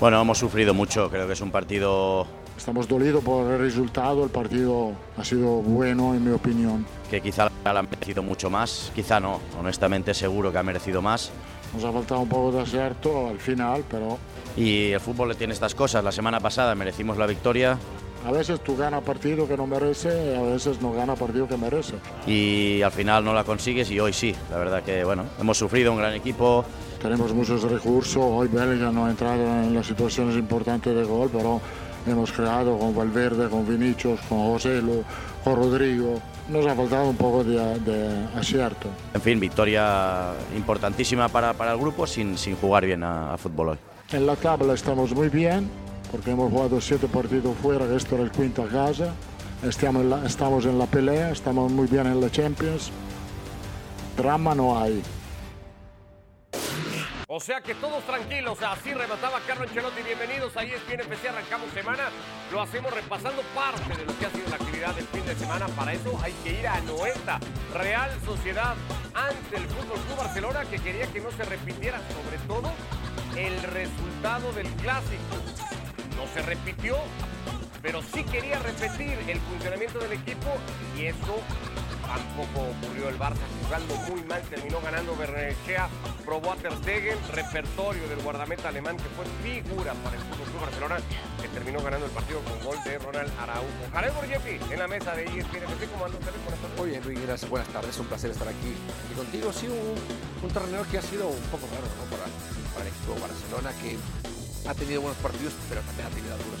Bueno, hemos sufrido mucho, creo que es un partido Estamos dolidos por el resultado, el partido ha sido bueno en mi opinión. que quizá la ha merecido mucho más, quizá no, honestamente seguro que ha merecido más. Nos ha faltado un poco de acierto al final, pero Y el fútbol le tiene estas cosas. La semana pasada merecimos la victoria a veces tú ganas partido que no merece y a veces no gana partido que merece. y al final no la consigues y hoy sí. La verdad que, bueno, hemos sufrido un gran equipo. Tenemos muchos recursos, hoy Belga no ha entrado en las situaciones importantes de gol, pero hemos creado con Valverde, con Vinicius, con José Lu, con Rodrigo. Nos ha faltado un poco de, de acierto. En fin, victoria importantísima para, para el grupo sin, sin jugar bien a- a fútbol hoy. En la tabla estamos muy bien, porque hemos jugado siete partidos fuera, esto era el quinto a casa. Estamos en, la, estamos en la pelea, estamos muy bien en la Champions. Drama no hay. O sea que todos tranquilos, así remataba Carlo Ancelotti. Bienvenidos a ESPN FC, arrancamos semana. Lo hacemos repasando parte de lo que ha sido la actividad del fin de semana. Para eso hay que ir a Noeta, Real Sociedad ante el Fútbol Club Barcelona, que quería que no se repitiera, sobre todo, el resultado del clásico. No se repitió, pero sí quería repetir el funcionamiento del equipo y eso tampoco ocurrió el Barça jugando muy mal, terminó ganando Bernechea, probó a Ter Stegen, repertorio del guardameta alemán que fue figura para el Fútbol Club Barcelona, que terminó ganando el partido con gol de Ronald Araujo. Jared Borgetti en la mesa de ESPN ¿cómo tardes. Muy bien, Luis, gracias. Buenas tardes. Un placer estar aquí y contigo. Sí, un, un torneo que ha sido un poco raro ¿no? para, para el equipo Barcelona, que ha tenido buenos partidos, pero también ha tenido algunos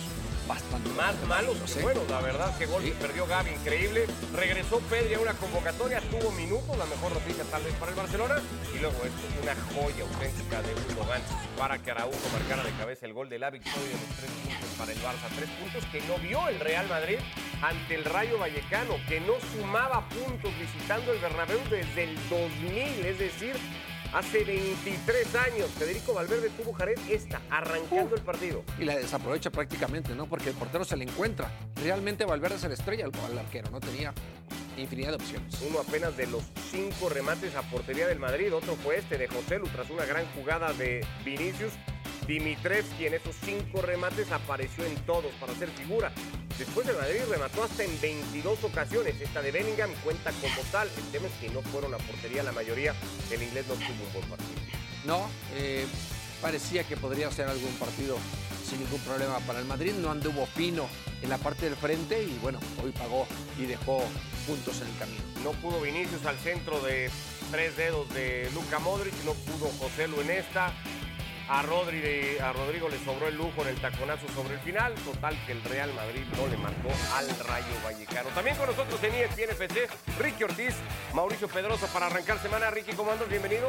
bastante Más malos que buenos, la verdad, que gol Sí. que perdió Gaby, increíble. Regresó Pedri a una convocatoria, tuvo minutos, la mejor noticia tal vez para el Barcelona. Y luego esto, una joya auténtica de Gundogan para que Araujo marcara de cabeza el gol de la victoria de los tres puntos para el Barça. Tres puntos que no vio el Real Madrid ante el Rayo Vallecano, que no sumaba puntos visitando el Bernabéu desde el 2000, es decir, hace 23 años. Federico Valverde tuvo Jared esta, arrancando el partido. Y la desaprovecha prácticamente, ¿no? Porque el portero se le encuentra. Realmente Valverde se le estrella al, al arquero, no tenía infinidad de opciones. Uno apenas de los cinco remates a portería del Madrid, otro fue este de José Lu tras una gran jugada de Vinicius. Dimitrescu en esos cinco remates apareció en todos para hacer figura. Después el Madrid remató hasta en 22 ocasiones. Esta de Bellingham cuenta como tal. El tema es que no fueron a portería la mayoría. El inglés no tuvo un buen partido. No, eh, parecía que podría ser algún partido sin ningún problema para el Madrid. No anduvo fino en la parte del frente y bueno, hoy pagó y dejó puntos en el camino. No pudo Vinicius al centro de tres dedos de Luca Modric, no pudo José Lu en esta. A, a Rodrigo le sobró el lujo en el taconazo sobre el final. Total que el Real Madrid no le marcó al Rayo Vallecano. También con nosotros en ESPN FC, Ricky Ortiz, Mauricio Pedrosa para arrancar semana. Ricky, ¿cómo andas? Bienvenido.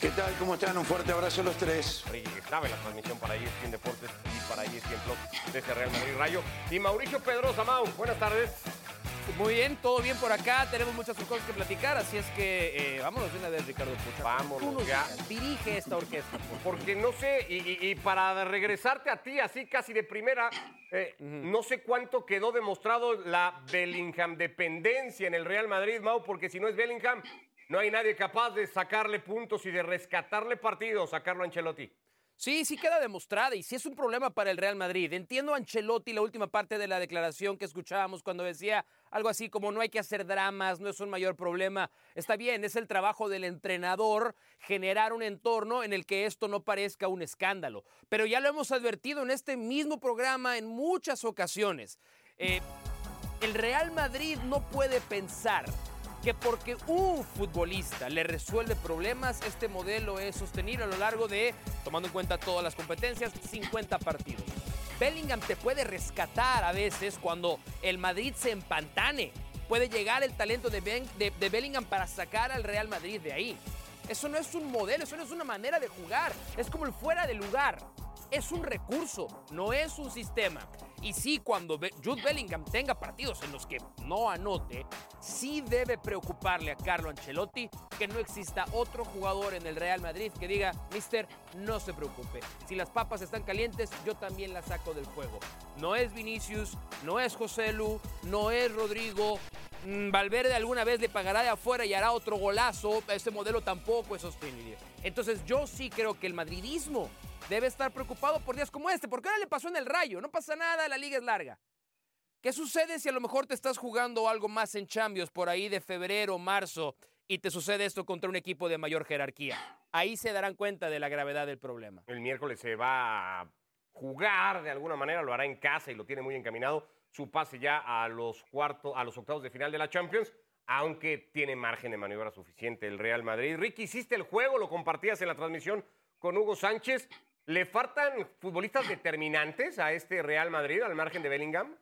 ¿Qué tal? ¿Cómo están? Un fuerte abrazo a los tres. Ricky que estaba en la transmisión para ESPN Deportes y para ESPN Plus de ese Real Madrid Rayo. Y Mauricio Pedrosa, Mau, buenas tardes. Muy bien, todo bien por acá. Tenemos muchas cosas que platicar, así es que eh, vámonos de una vez, Ricardo Pucha. Vámonos Tú nos ya. Dirige esta orquesta. por. Porque no sé, y, y- y para regresarte a ti así casi de primera, eh, no sé cuánto quedó demostrado la Bellingham dependencia en el Real Madrid, Mau, porque si no es Bellingham, no hay nadie capaz de sacarle puntos y de rescatarle partidos a Ancelotti. Sí, sí queda demostrada y sí es un problema para el Real Madrid. Entiendo a Ancelotti la última parte de la declaración que escuchábamos cuando decía algo así como no hay que hacer dramas, no es un mayor problema. Está bien, es el trabajo del entrenador generar un entorno en el que esto no parezca un escándalo. Pero ya lo hemos advertido en este mismo programa en muchas ocasiones. Eh, el Real Madrid no puede pensar que porque un futbolista le resuelve problemas, este modelo es sostenible a lo largo de, tomando en cuenta todas las competencias, 50 partidos. Bellingham te puede rescatar a veces cuando el Madrid se empantane. Puede llegar el talento de, de Bellingham para sacar al Real Madrid de ahí. Eso no es un modelo, eso no es una manera de jugar. Es como el fuera de lugar. Es un recurso, no es un sistema. Y sí, cuando Jude Bellingham tenga partidos en los que no anote, sí debe preocuparle a Carlo Ancelotti que no exista otro jugador en el Real Madrid que diga, Mister, no se preocupe. Si las papas están calientes, yo también las saco del fuego. No es Vinicius, no es José Lu, no es Rodrigo. mm, Valverde alguna vez le pagará de afuera y hará otro golazo. Ese modelo tampoco es sostenible. Entonces yo sí creo que el madridismo debe estar preocupado por días como este, porque ahora le pasó en el rayo, no pasa nada, la liga es larga. ¿Qué sucede si a lo mejor te estás jugando algo más en Champions por ahí de febrero, marzo y te sucede esto contra un equipo de mayor jerarquía? Ahí se darán cuenta de la gravedad del problema. El miércoles se va a jugar de alguna manera, lo hará en casa y lo tiene muy encaminado su pase ya a los cuartos, a los octavos de final de la Champions, aunque tiene margen de maniobra suficiente el Real Madrid. Ricky, hiciste el juego, lo compartías en la transmisión con Hugo Sánchez. ¿Le faltan futbolistas determinantes a este Real Madrid al margen de Bellingham?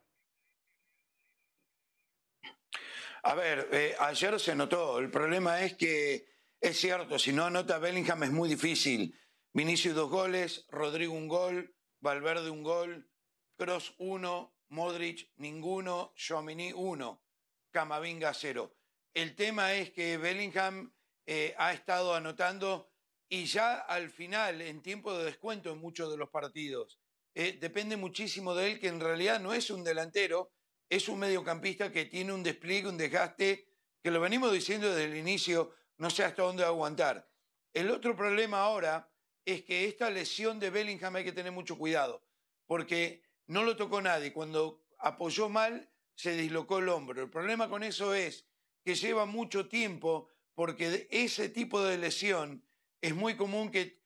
A ver, eh, ayer se notó. El problema es que es cierto, si no anota Bellingham es muy difícil. Vinicius dos goles, Rodrigo un gol, Valverde un gol, Cross uno, Modric ninguno, Jomini uno, Camavinga cero. El tema es que Bellingham eh, ha estado anotando y ya al final, en tiempo de descuento en muchos de los partidos, eh, depende muchísimo de él, que en realidad no es un delantero, es un mediocampista que tiene un despliegue, un desgaste, que lo venimos diciendo desde el inicio, no sé hasta dónde aguantar. El otro problema ahora es que esta lesión de Bellingham hay que tener mucho cuidado, porque no lo tocó nadie. Cuando apoyó mal, se dislocó el hombro. El problema con eso es que lleva mucho tiempo, porque ese tipo de lesión es muy común que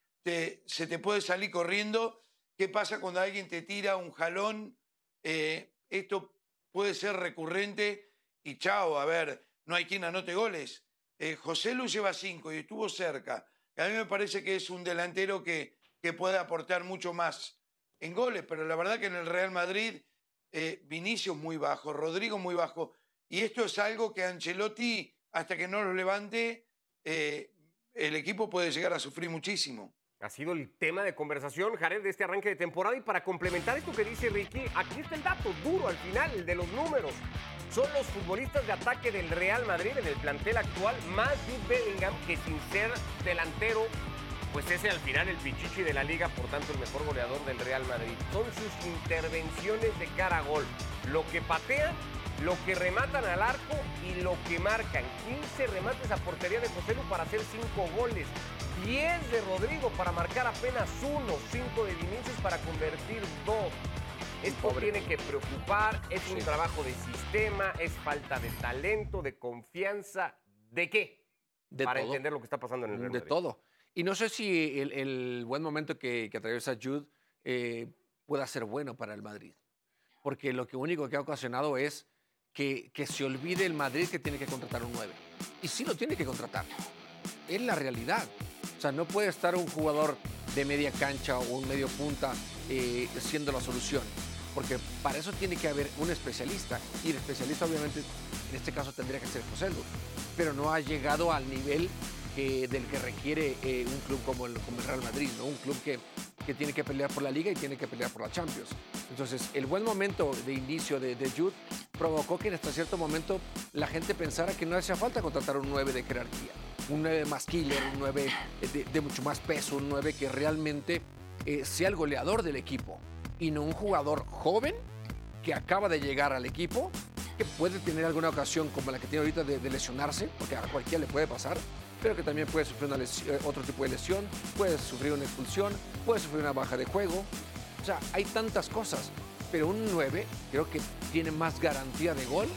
se te puede salir corriendo. ¿Qué pasa cuando alguien te tira un jalón? Eh, esto puede ser recurrente y chao, a ver, no hay quien anote goles. Eh, José Lu lleva cinco y estuvo cerca. A mí me parece que es un delantero que, que puede aportar mucho más en goles, pero la verdad que en el Real Madrid, eh, Vinicio muy bajo, Rodrigo muy bajo, y esto es algo que Ancelotti, hasta que no lo levante, eh, el equipo puede llegar a sufrir muchísimo. Ha sido el tema de conversación, Jared, de este arranque de temporada. Y para complementar esto que dice Ricky, aquí está el dato duro al final, el de los números. Son los futbolistas de ataque del Real Madrid en el plantel actual, más Bellingham, que sin ser delantero pues ese al final el pichichi de la liga, por tanto el mejor goleador del Real Madrid. Son sus intervenciones de cara a gol. Lo que patean, lo que rematan al arco y lo que marcan. 15 remates a portería de José Lu para hacer 5 goles. 10 de Rodrigo para marcar apenas uno. 5 de Vinicius para convertir 2. Esto tiene que preocupar, es un trabajo de sistema, es falta de talento, de confianza. ¿De qué? De para todo. entender lo que está pasando en el Real De Madrid. todo. Y no sé si el, el buen momento que, que atraviesa Jude eh, pueda ser bueno para el Madrid. Porque lo que único que ha ocasionado es que, que se olvide el Madrid que tiene que contratar un 9. Y sí lo tiene que contratar. Es la realidad. O sea, no puede estar un jugador de media cancha o un medio punta eh, siendo la solución. Porque para eso tiene que haber un especialista. Y el especialista, obviamente, en este caso tendría que ser José Lu. Pero no ha llegado al nivel que- del que requiere eh, un club como el, como el Real Madrid, ¿no? Un club que, que tiene que pelear por la Liga y tiene que pelear por la Champions. Entonces, el buen momento de inicio de, de Jude provocó que hasta cierto momento la gente pensara que no hacía falta contratar un 9 de jerarquía, un 9 más killer, un 9 de, de mucho más peso, un 9 que realmente eh, sea el goleador del equipo y no un jugador joven que acaba de llegar al equipo, que puede tener alguna ocasión como la que tiene ahorita de, de lesionarse, porque a cualquiera le puede pasar, pero que también puede sufrir una eh, otro tipo de lesión, puede sufrir una expulsión, puede sufrir una baja de juego. O sea, hay tantas cosas, pero un 9 creo que tiene más garantía de gol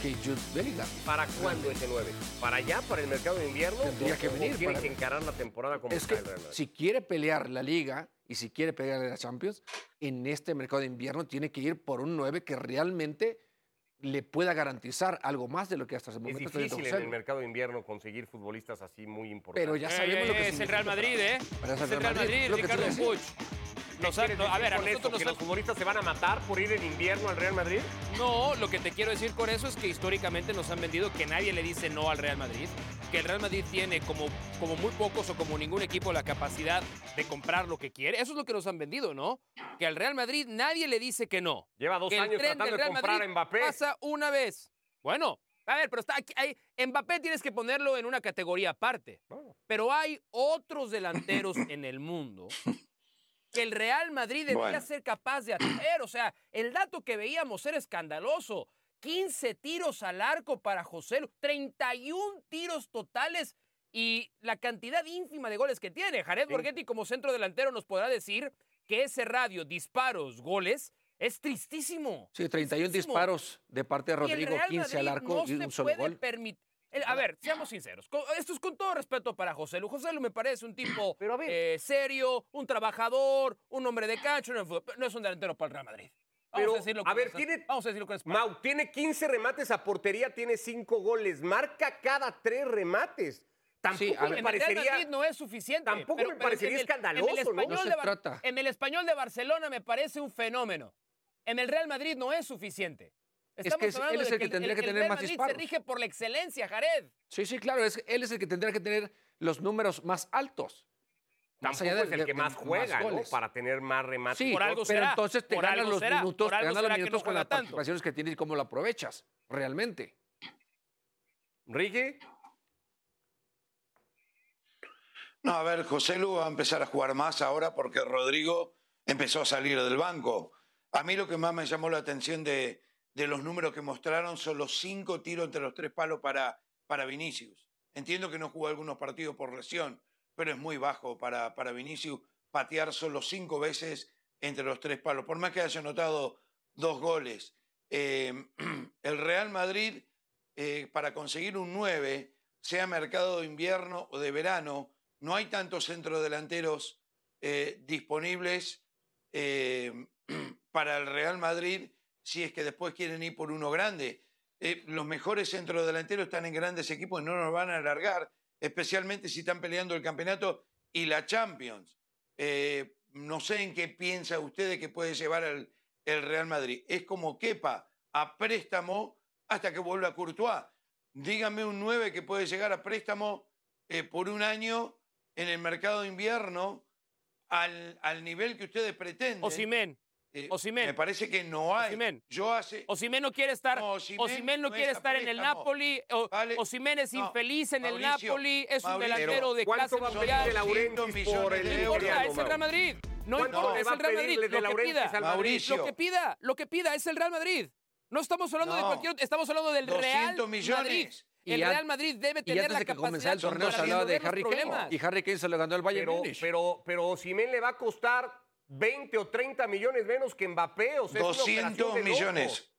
que Jude Bellingham. ¿Para cuándo ese 9? ¿Para allá, para el mercado de invierno? Tendría ¿O- que venir Tiene para- que encarar la temporada como Es que si quiere pelear la liga y si quiere pelear la Champions, en este mercado de invierno tiene que ir por un 9 que realmente le pueda garantizar algo más de lo que hasta el Es momento haciendo difícil en el mercado de invierno conseguir futbolistas así muy importantes. Pero ya Eh, sabemos eh, lo que es el significa Real Madrid, ¿eh? Es el Real Madrid, lo que te Ricardo Puch. Decir. Nos ¿Qué ha- quieres no, a ver, a con esto? nosotros ¿Que los futbolistas se van a matar por ir en invierno al Real Madrid? No, lo que te quiero decir con eso es que históricamente nos han vendido que nadie le dice no al Real Madrid, que el Real Madrid tiene como, como muy pocos o como ningún equipo la capacidad de comprar lo que quiere. Eso es lo que nos han vendido, ¿no? Que al Real Madrid nadie le dice que no. Lleva dos que el años tren tratando del de Real comprar a Mbappé. Pasa una vez. Bueno, a ver, pero está aquí, ahí, Mbappé tienes que ponerlo en una categoría aparte. Pero hay otros delanteros en el mundo que el Real Madrid debería Bueno. ser capaz de hacer. O sea, el dato que veíamos era escandaloso. 15 tiros al arco para José Lu, 31 tiros totales y la cantidad ínfima de goles que tiene. Jared Borghetti como centro delantero nos podrá decir que ese radio, disparos, goles, es tristísimo. Sí, 31 Tristísimo. disparos de parte de Rodrigo, Real 15 al arco no y un solo gol. El- A ver, seamos sinceros. con- Esto es con todo respeto para José Lu. José Lu me parece un tipo Pero a ver. eh, serio, un trabajador, un hombre de cancha, no, no es un delantero para el Real Madrid. Vamos Pero, a decirlo a como ver, es- tiene- Vamos a decirlo con Mau, tiene 15 remates a portería, tiene 5 goles. Marca cada 3 remates. Tampoco Sí, a me ver. En el Real parecería. Madrid no es suficiente. Tampoco me en parecería el- escandaloso, en el ¿no? español No se de trata. En el español de Barcelona me parece un fenómeno. En el Real Madrid no es suficiente. Que Estamos es- hablando él es el que tendría que el tener Real más Madrid disparos. se rige por la excelencia, Jared. Sí, sí, claro, es, él es el que tendrá que tener los números más altos. Más Tampoco allá es el de- que más juega, ¿no? goles. Para tener más remates. Sí, Por algo pero será, entonces te ganan los será, minutos, te ganan los que no minutos con las tanto. participaciones que tienes y cómo lo aprovechas, realmente. Ricky, No, a ver, José Lu va a empezar a jugar más ahora porque Rodrigo empezó a salir del banco. A mí lo que más me llamó la atención de, de los números que mostraron son los cinco tiros entre los tres palos para, para Vinicius. Entiendo que no jugó algunos partidos por lesión, pero es muy bajo para, para Vinicius patear solo cinco veces entre los tres palos. Por más que haya anotado dos goles. Eh, el Real Madrid, eh, para conseguir un 9, sea mercado de invierno o de verano, no hay tantos centrodelanteros eh, disponibles eh, para el Real Madrid si es que después quieren ir por uno grande. Eh, los mejores centrodelanteros están en grandes equipos y no nos van a alargar, especialmente si están peleando el campeonato y la Champions. Eh, no sé en qué piensa usted de que puede llevar el, Real Madrid. Es como quepa a préstamo hasta que vuelva Courtois. Dígame un 9 que puede llegar a préstamo eh, por un año en el mercado de invierno al, nivel que ustedes pretenden. Osimén. Eh. Me parece que no hay. Osimhen. Yo hace. Osimén no quiere estar. No, Osimén, no no quiere estar en el. Napoli. O, Vale. Osimhen es No, infeliz en el Mauricio, Napoli. Es un Mauricio, delantero de ¿cuánto clase va a mundial. pedir de Laurentiis 200 por millones el de No importa, es el Real? Madrid. No ¿Cuánto importa, es el Real Madrid. Lo que pida? Mauricio. lo que pida, lo que pida es el Real Madrid. No estamos hablando de cualquier otro, estamos hablando del 200 Real millones. Madrid. Y El Real Madrid debe Y tener antes la de que comenzara el torneo se para hablaba de Harry Kane. problemas. Y Harry Kane se lo ganó el Bayern Pero, Múnich. pero, pero Osimhen le va a costar 20 o 30 millones menos que Mbappé. O sea, es una 200 operación de millones. locos.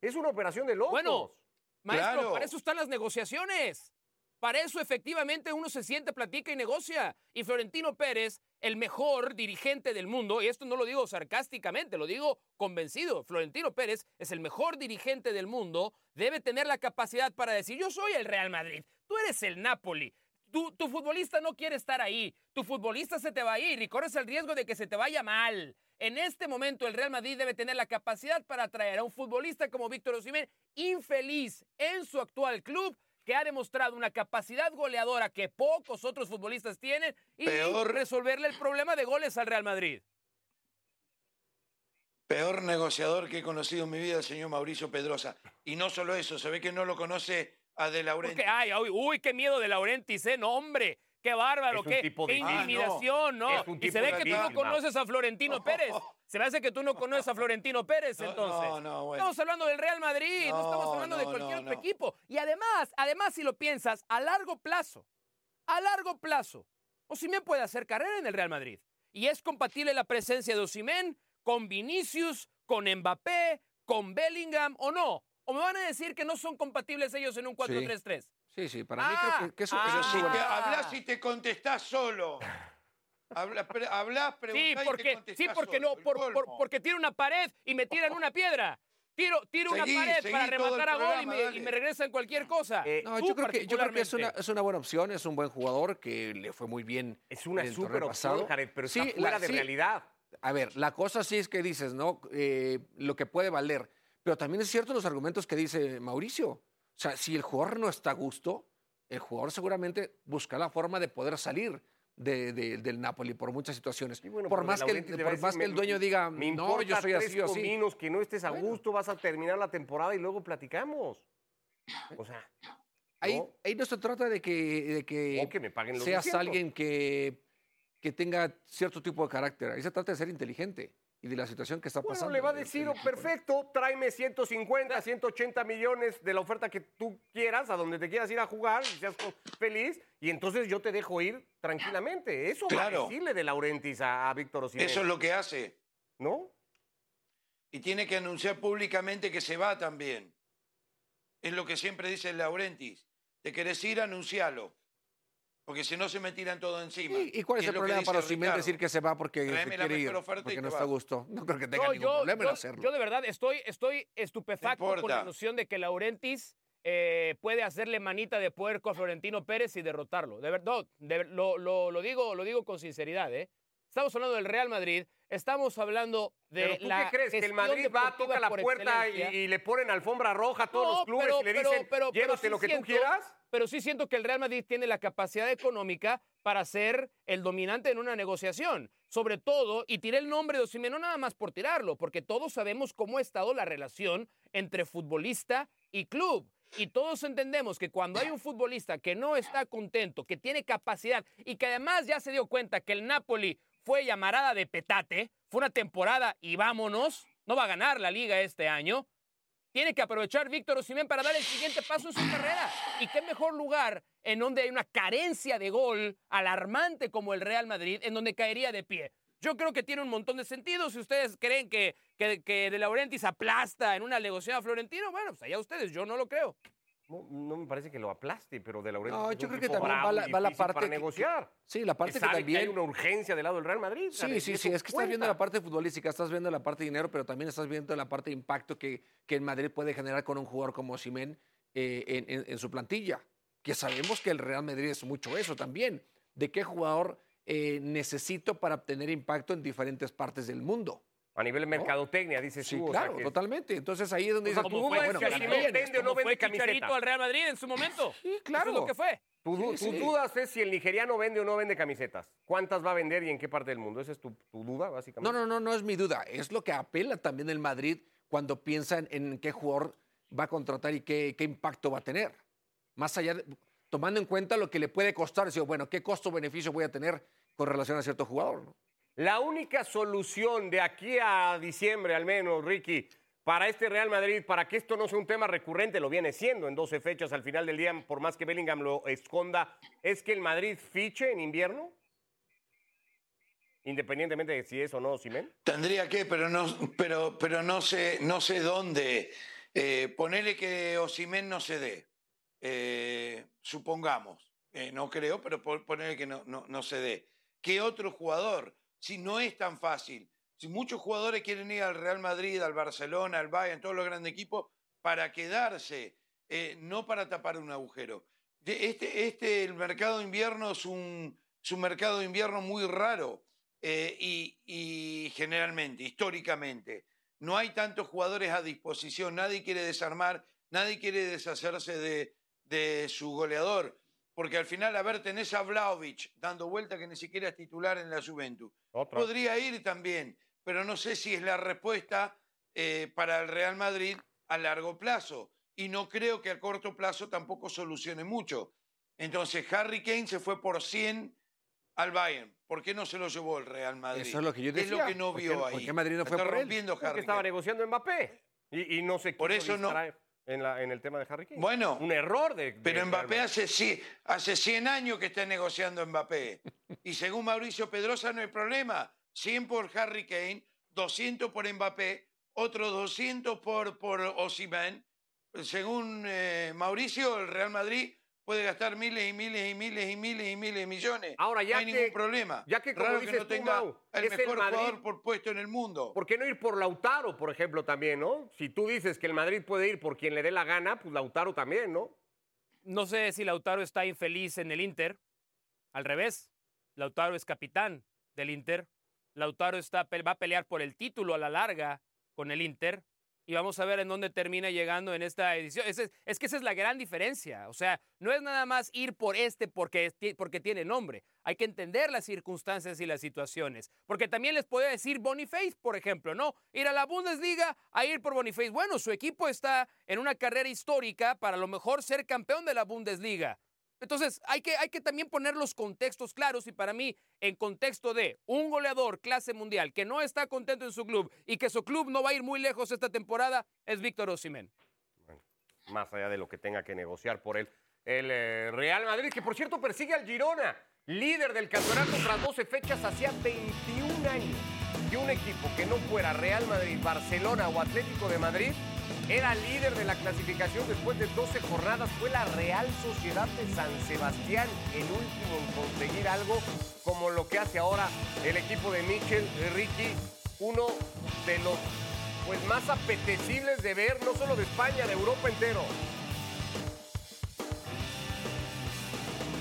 Es una operación de locos. Bueno, maestro, Claro. para eso están las negociaciones. Para eso efectivamente uno se siente, platica y negocia. Y Florentino Pérez, el mejor dirigente del mundo, y esto no lo digo sarcásticamente, lo digo convencido, Florentino Pérez es el mejor dirigente del mundo, debe tener la capacidad para decir, yo soy el Real Madrid, tú eres el Napoli. Tu, tu futbolista no quiere estar ahí. Tu futbolista se te va a ir y corres el riesgo de que se te vaya mal. En este momento el Real Madrid debe tener la capacidad para atraer a un futbolista como Víctor Osimhen, infeliz en su actual club, que ha demostrado una capacidad goleadora que pocos otros futbolistas tienen y Peor. resolverle el problema de goles al Real Madrid. Peor negociador que he conocido en mi vida, el señor Mauricio Pedrosa. Y no solo eso, se ve que no lo conoce a De Laurentiis. Porque, ay, uy, uy, qué miedo de Laurentiis, ¿eh? No, hombre. Qué bárbaro, qué, intimidación, ¿no? Y se ve que tú no conoces a Florentino Pérez. Se me hace que tú no conoces a Florentino Pérez, No, entonces. no, no, bueno. Estamos hablando del Real Madrid, no, No, estamos hablando de cualquier no, otro no. equipo. Y además, además, si lo piensas, a largo plazo, a largo plazo, Osimhen puede hacer carrera en el Real Madrid. Y es compatible la presencia de Osimhen con Vinicius, con Mbappé, con Bellingham o no. O me van a decir que no son compatibles ellos en un 4-3-3. Sí, sí, para mí Ah, creo que, que eso, ah. Eso hablas y te contestás solo. Habla, pre- hablás, Sí, y te porque, contestás sí, porque solo. no, por- por- porque tiro una pared y me tiran una piedra. Tiro, tiro una pared para rematar a gol y me, y me regresan cualquier cosa. Eh, No, yo creo que, yo creo que es, una, es una buena opción, es un buen jugador que le fue muy bien. Es una en el super opción, pasado. Jared, pero Sí, está fuera la- de sí. realidad. A ver, la cosa sí es que dices, ¿no? Eh, lo que puede valer. Pero también es cierto los argumentos que dice Mauricio. O sea, si el jugador no está a gusto, el jugador seguramente busca la forma de poder salir de- de- del Napoli por muchas situaciones. Bueno, por más, que el, por más que el dueño diga, Me no, yo soy tres así o así. que no estés a Bueno. gusto, vas a terminar la temporada y luego platicamos. O sea, Ahí, ¿no? ahí no se trata de que, de que, O que me paguen seas 200. alguien que, que tenga cierto tipo de carácter. Ahí se trata de ser inteligente. Y de la situación que está Bueno, pasando. le va a decir, perfecto, tráeme 150, 180 millones de la oferta que tú quieras, a donde te quieras ir a jugar, y seas feliz, y entonces yo te dejo ir tranquilamente. Eso va a Claro. decirle de Laurentis a, a Víctor Osimhen. Eso es lo que hace. ¿No? Y tiene que anunciar públicamente que se va también. Es lo que siempre dice Laurentis. Te querés ir, anuncialo. Porque si no se me tiran todo encima. ¿Y, y cuál es el problema para Ricardo. decir que se va porque se Tráeme quiere ir? Porque no está a gusto. No creo que tenga No, ningún problema en yo- hacerlo. yo de verdad estoy, estoy estupefacto con la noción de que Laurentis eh, puede hacerle manita de puerco a Florentino Pérez y derrotarlo. De verdad, de- lo, lo- lo digo, lo digo con sinceridad. ¿eh? Estamos hablando del Real Madrid, estamos hablando de ¿Pero tú la qué crees? ¿Que el Madrid va, toca la puerta y, le ponen alfombra roja a todos No, los clubes pero- y le dicen, pero- pero llévate sí lo que siento- tú quieras? Pero sí siento que el Real Madrid tiene la capacidad económica para ser el dominante en una negociación. Sobre todo, y tiré el nombre de Osimhen no nada más por tirarlo, porque todos sabemos cómo ha estado la relación entre futbolista y club. Y todos entendemos que cuando hay un futbolista que no está contento, que tiene capacidad y que además ya se dio cuenta que el Napoli fue llamarada de petate, fue una temporada y vámonos, no va a ganar la liga este año, tiene que aprovechar Víctor Osimhen para dar el siguiente paso en su carrera. Y qué mejor lugar en donde hay una carencia de gol alarmante como el Real Madrid, en donde caería de pie. Yo creo que tiene un montón de sentido. Si ustedes creen que, que, que De Laurentiis aplasta en una negociación a Florentino, bueno, pues allá ustedes, yo no lo creo. No, no me parece que lo aplaste, pero de Laurentis No, yo creo que también va la, va la parte para que- negociar. Sí, la parte que que, sabe que hay también. una urgencia del lado del Real Madrid. Sí, sí, sí, es que estás viendo la parte futbolística, estás viendo la parte de dinero, pero también estás viendo la parte de impacto que, que el Madrid puede generar con un jugador como Osimhen eh, en, en- en su plantilla. Que sabemos que el Real Madrid es mucho eso también. ¿De qué jugador eh, necesito para obtener impacto en diferentes partes del mundo? A nivel de mercadotecnia, dices Sí, tú. o sea, claro, que- totalmente. Entonces ahí es donde O sea, dices, tu tú, duda es bueno, que Osimhen bien vende o no fue vende camiseta. Al Real Madrid en su momento. Sí, claro. Eso es lo que fue. Tu, Sí, dudas es si el nigeriano vende o no vende camisetas. ¿Cuántas va a vender y en qué parte del mundo? Esa es tu, tu duda, básicamente. No, no, no, no es mi duda. Es lo que apela también el Madrid cuando piensan en qué jugador va a contratar y qué, qué impacto va a tener. Más allá, de- tomando en cuenta lo que le puede costar, decir, bueno, qué costo-beneficio voy a tener con relación a cierto jugador. ¿no? La única solución de aquí a diciembre, al menos, Ricky, para este Real Madrid, para que esto no sea un tema recurrente, lo viene siendo en 12 fechas al final del día, por más que Bellingham lo esconda, es que el Madrid fiche en invierno, independientemente de si es o no Simen. Tendría que, pero no, pero, pero no sé, no sé dónde. Eh, ponele que Osimén no se dé. Eh, supongamos. Eh, no creo, pero po- ponele que no, no, no se dé. ¿Qué otro jugador? Si no es tan fácil. Si muchos jugadores quieren ir al Real Madrid, al Barcelona, al Bayern, todos los grandes equipos, para quedarse, eh, no para tapar un agujero. Este, este, el mercado de invierno es un, un mercado de invierno muy raro. Eh, y, y generalmente, históricamente, no hay tantos jugadores a disposición, nadie quiere desarmar, nadie quiere deshacerse de, de su goleador, porque al final, a ver, tenés a Vlaovic dando vuelta que ni siquiera es titular en la Juventus. Otra. Podría ir también, pero no sé si es la respuesta eh, para el Real Madrid a largo plazo. Y no creo que a corto plazo tampoco solucione mucho. Entonces, Harry Kane se fue por 100 al Bayern. ¿Por qué no se lo llevó el Real Madrid? Eso es lo que yo ¿Qué decía. Es lo que no ¿Por qué- vio por ahí. qué Madrid no fue Está por él? rompiendo Porque Harry estaba negociando Mbappé. Y, y no se Por eso no- distraer En, la- en el tema de Harry Kane. Bueno, Un error de. de Pero Mbappé hace, ci- hace 100 años que está negociando Mbappé. Y según Mauricio Pedrosa no hay problema. 100 por Harry Kane, 200 por Mbappé, otros 200 por, por Osimhen. Según eh, Mauricio, el Real Madrid puede gastar miles y miles y miles y miles y miles de millones. Ahora, ya no hay que- ningún problema. ya que, como Raro dices que no tú, tenga Mau, el es el mejor Madrid. jugador por puesto en el mundo. ¿Por qué no ir por Lautaro, por ejemplo, también, no? Si tú dices que el Madrid puede ir por quien le dé la gana, pues Lautaro también, ¿no? No sé si Lautaro está infeliz en el Inter. Al revés, Lautaro es capitán del Inter. Lautaro está, va a pelear por el título a la larga con el Inter. Y vamos a ver en dónde termina llegando en esta edición. Ese- es que esa es la gran diferencia. O sea, no es nada más ir por este porque, porque tiene nombre. Hay que entender las circunstancias y las situaciones. Porque también les podría decir Boniface, por ejemplo, ¿no? Ir a la Bundesliga a ir por Boniface. Bueno, su equipo está en una carrera histórica para a lo mejor ser campeón de la Bundesliga. Entonces, hay que, hay que también poner los contextos claros y para mí, en contexto de un goleador clase mundial que no está contento en su club y que su club no va a ir muy lejos esta temporada, es Víctor Osimhen. más allá de lo que tenga que negociar por él. El eh, Real Madrid, que por cierto persigue al Girona, líder del campeonato tras 12 fechas, hacía 21 años que un equipo que no fuera Real Madrid, Barcelona o Atlético de Madrid era líder de la clasificación después de 12 jornadas. Fue la Real Sociedad de San Sebastián el último en conseguir algo como lo que hace ahora el equipo de Michel Ricky, uno de los pues más apetecibles de ver, no solo de España, de Europa entero.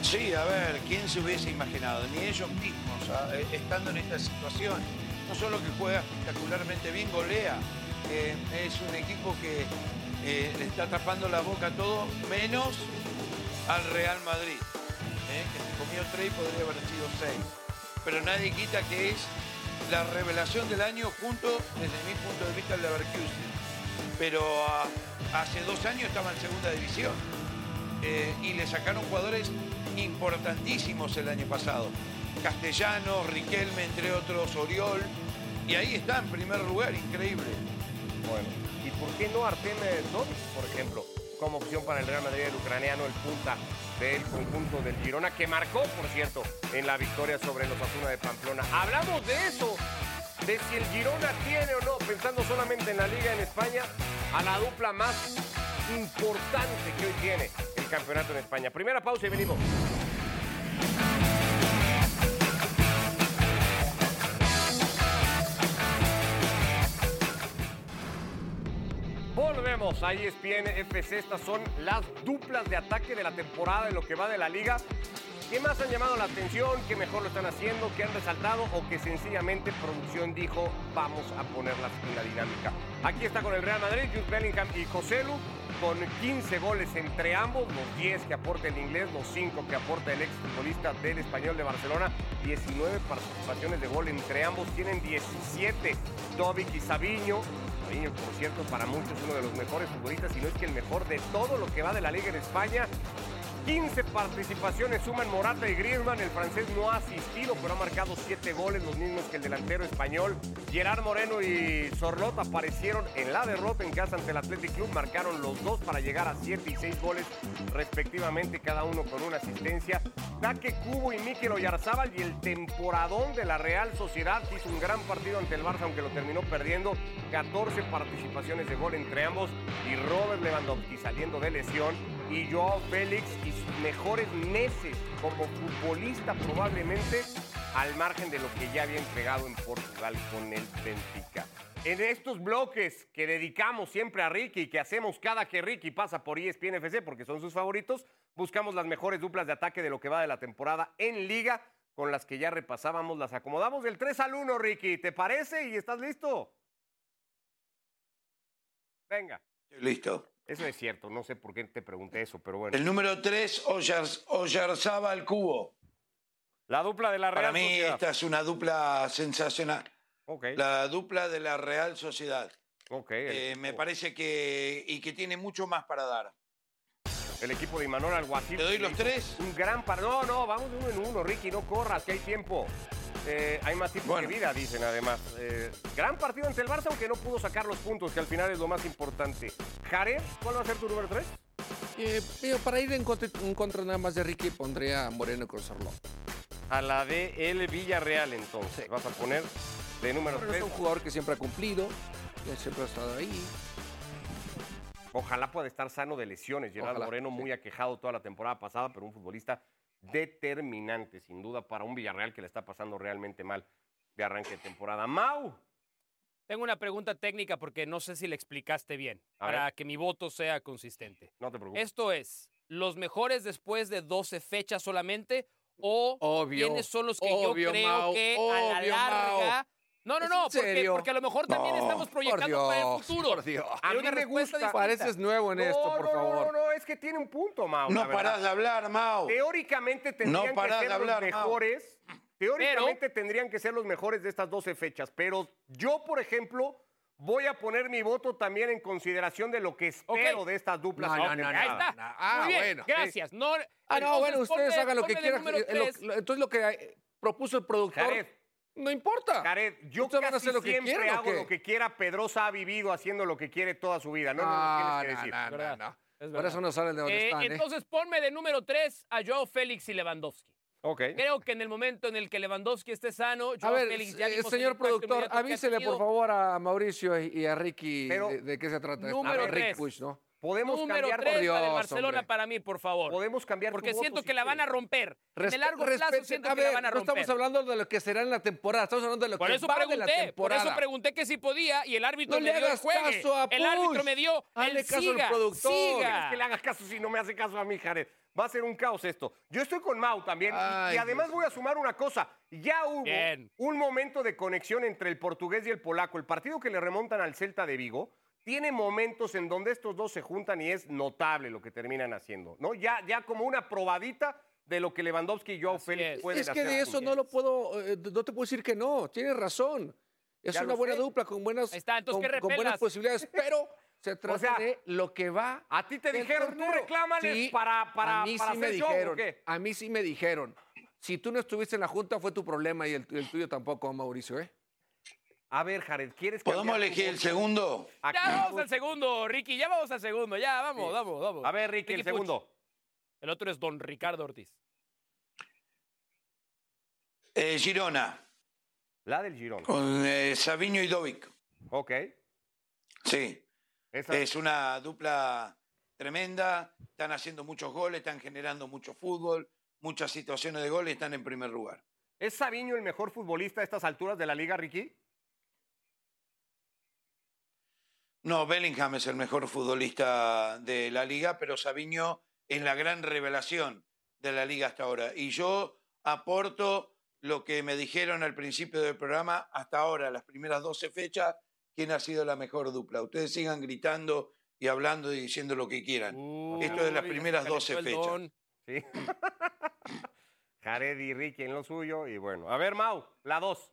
Sí, a ver, ¿quién se hubiese imaginado? Ni ellos mismos, ah, eh, estando en esta situación. No solo que juega espectacularmente bien, golea. Eh, es un equipo que eh, le está tapando la boca a todo, menos al Real Madrid, eh, que se comió tres y podría haber sido seis. Pero nadie quita que es la revelación del año junto, desde mi punto de vista, al Leverkusen. Pero ah, hace dos años estaba en segunda división y le sacaron jugadores importantísimos el año pasado. Castellano, Riquelme, entre otros, Oriol. Y ahí está en primer lugar, increíble. Bueno, ¿y por qué no Artem Dovich, por ejemplo? Como opción para el Real Madrid, el ucraniano, el punta del conjunto del Girona, que marcó, por cierto, en la victoria sobre los Asuna de Pamplona. Hablamos de eso, de si el Girona tiene o no, pensando solamente en la liga en España, a la dupla más importante que hoy tiene el campeonato en España. Primera pausa y venimos. Volvemos a ESPN FC. Estas son las duplas de ataque de la temporada en lo que va de la liga. ¿Qué más han llamado la atención? ¿Qué mejor lo están haciendo? ¿Qué han resaltado? ¿O que sencillamente producción dijo vamos a ponerlas en la dinámica? Aquí está con el Real Madrid, Jude Bellingham y Joselu, con 15 goles entre ambos, los 10 que aporta el inglés, los 5 que aporta el exfutbolista del Español de Barcelona, 19 participaciones de gol entre ambos, tienen 17, Dovic y Sabiño. Por cierto, para muchos uno de los mejores futbolistas, si no es que el mejor de todo lo que va de la liga en España. 15 participaciones suman Morata y Griezmann. El francés no ha asistido, pero ha marcado 7 goles, los mismos que el delantero español. Gerard Moreno y Sorlot aparecieron en la derrota en casa ante el Athletic Club. Marcaron los dos para llegar a 7 y 6 goles respectivamente, cada uno con una asistencia. Taque Cubo y Mikel Oyarzábal y el temporadón de la Real Sociedad hizo un gran partido ante el Barça, aunque lo terminó perdiendo. 14 participaciones de gol entre ambos y Robert Lewandowski saliendo de lesión y Joao Félix y sus mejores meses como futbolista probablemente al margen de lo que ya había entregado en Portugal con el Benfica. En estos bloques que dedicamos siempre a Ricky y que hacemos cada que Ricky pasa por ESPN FC porque son sus favoritos, buscamos las mejores duplas de ataque de lo que va de la temporada en liga con las que ya repasábamos, las acomodamos del 3 al 1, Ricky. ¿Te parece? ¿Y estás listo? Venga. Listo. Eso es cierto, no sé por qué te pregunté eso, pero bueno. El número 3, Oyarzábal Cubo. La dupla de la Real Para mí Sociedad. esta es una dupla sensacional. Ok, La dupla de la Real Sociedad. ok. El, Eh, me parece que y que tiene mucho más para dar. el equipo de Imanol Alguacil. ¿Te doy los tres? Un gran par. No, no, vamos de uno en uno, Ricky, no corras, que hay tiempo. Eh, hay más tiempo Bueno. que vida, dicen además. Eh, gran partido ante el Barça, aunque no pudo sacar los puntos, que al final es lo más importante. Jared, ¿cuál va a ser tu número 3? Eh, para ir en contra, en contra nada más de Ricky, pondría a Moreno con Sorlot. A la de el Villarreal, entonces. Vas a poner de número Moreno 3. es un jugador que siempre ha cumplido, que siempre ha estado ahí. Ojalá pueda estar sano de lesiones. Gerard Ojalá, Moreno sí. muy aquejado toda la temporada pasada, pero un futbolista determinante, sin duda, para un Villarreal que le está pasando realmente mal de arranque de temporada. Mau, Tengo una pregunta técnica porque no sé si le explicaste bien, A para ver. que mi voto sea consistente. no te preocupes. Esto es, ¿los mejores después de 12 fechas solamente? ¿O Obvio, quiénes son los que obvio, yo creo Mau, que a la obvio, larga... No, no, ¿Es no, porque, a lo mejor también No, estamos proyectando para el futuro. por Dios. A mí me gusta. distinta. Pareces nuevo en esto, no, por no, favor. No, no, no, es que tiene un punto, Mau. No parás de hablar, Mau. Teóricamente tendrían que ser hablar, los Mau. mejores. Teóricamente tendrían que ser los mejores de estas 12 fechas, pero yo, por ejemplo, voy a poner mi voto también en consideración de lo que espero de estas duplas. No, no, no, Ahí está. Ah, Muy bien, bueno, gracias. No, Ah, no, entonces, bueno, ustedes hagan lo que quieran. Eh, entonces lo que eh, propuso el productor Jared. No importa. Jared, yo ¿Ustedes van a casi hacer lo que siempre quieran hago lo que quiera. Pedrosa ha vivido haciendo lo que quiere toda su vida. No, no, Ah, no tienes no, que decir. no, no, verdad. no. Es Por eso no salen de donde Eh, están, ¿eh? entonces ponme de número 3 a Joao Félix y Lewandowski. Ok. Creo que en el momento en el que Lewandowski esté sano, A Joao ver, Félix ya eh, vimos el señor productor, avísele por favor a Mauricio y y a Ricky Pero- de, de qué se trata. esto. Número A Rick tres. Puig, ¿no? Podemos Número cambiar, 3 Dios, la del Barcelona hombre. para mí, por favor. podemos cambiar tu Porque voto siento si que la van a romper. Respe- el largo plazo siento a que la van a no romper. estamos hablando de lo que será en la temporada, estamos hablando de lo Por que eso va de la pregunté, por temporada. eso pregunté que si podía y el árbitro No me le dio el juegue. caso a el árbitro me dio Hazle el caso al siga, productor. siga. Es que le hagas caso si no me hace caso a mí, Jared. Va a ser un caos esto. Yo estoy con Mau también. y- Ay, y además Dios. voy a sumar una cosa. Ya hubo Bien. un momento de conexión entre el portugués y el polaco. El partido que le remontan al Celta de Vigo tiene momentos en donde estos dos se juntan y es notable lo que terminan haciendo. ¿no? Ya, ya como una probadita de lo que Lewandowski y Joao Félix es. pueden Es hacer. que de eso no lo puedo, eh, no te puedo decir que no, tienes razón. Es Ya una buena sé. dupla con buenas, está, entonces, con, ¿qué con buenas posibilidades, pero se trata sea, de lo que va. A ti te dijeron, tú reclámales Sí, para, para, a mí para sí me hacer show, ¿o dijeron, a mí sí me dijeron. Si tú no estuviste en la junta fue tu problema y el, el tuyo tampoco, Mauricio, ¿eh? A ver, Jared, ¿quieres ¿Podemos cambiar tu elegir el segundo? ¿A Ya vamos al segundo, Ricky, ya vamos al segundo, ya, vamos, vamos, vamos. A ver, Ricky, el segundo. El otro es don Ricardo Ortiz. Eh, Girona, La del Girón. con eh, Sabiño y Dovic. Ok. Sí, Esa- es una dupla tremenda. Están haciendo muchos goles, están generando mucho fútbol, muchas situaciones de gol y están en primer lugar. ¿Es Sabiño el mejor futbolista a estas alturas de la liga, Ricky? No, Bellingham es el mejor futbolista de la liga, pero Sabiño es la gran revelación de la liga hasta ahora. Y yo aporto lo que me dijeron al principio del programa, hasta ahora, las primeras 12 fechas, quién ha sido la mejor dupla. Ustedes sigan gritando y hablando y diciendo lo que quieran. Esto de las primeras se calentó 12 el fechas. Sí. Jared y Ricky en lo suyo. Y bueno, a ver, Mau, la dos.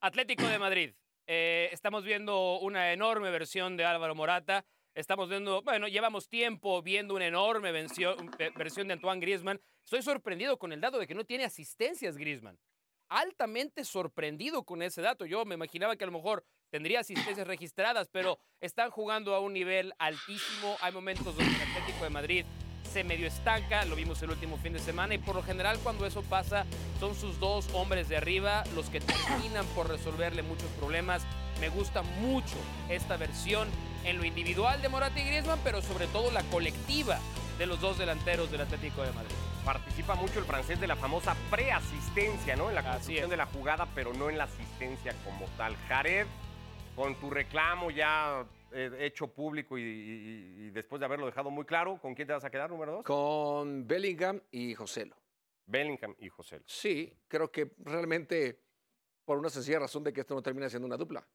Atlético de Madrid. Eh, estamos viendo una enorme versión de Álvaro Morata. Estamos viendo, bueno, llevamos tiempo viendo una enorme vencio- ve- versión de Antoine Griezmann. Estoy sorprendido con el dato de que no tiene asistencias Griezmann. Altamente sorprendido con ese dato. Yo me imaginaba que a lo mejor tendría asistencias registradas, pero están jugando a un nivel altísimo. Hay momentos donde el Atlético de Madrid se medio estanca, lo vimos el último fin de semana y por lo general cuando eso pasa son sus dos hombres de arriba los que terminan por resolverle muchos problemas. Me gusta mucho esta versión en lo individual de Morata y Griezmann, pero sobre todo la colectiva de los dos delanteros del Atlético de Madrid. Participa mucho el francés de la famosa preasistencia, ¿no? En la construcción de la jugada, pero no en la asistencia como tal. Jared, con tu reclamo ya eh, hecho público y, y- y después de haberlo dejado muy claro, ¿con quién te vas a quedar, número dos? Con Bellingham y Joselo. Bellingham y José. Sí, creo que realmente por una sencilla razón de que esto no termina siendo una dupla.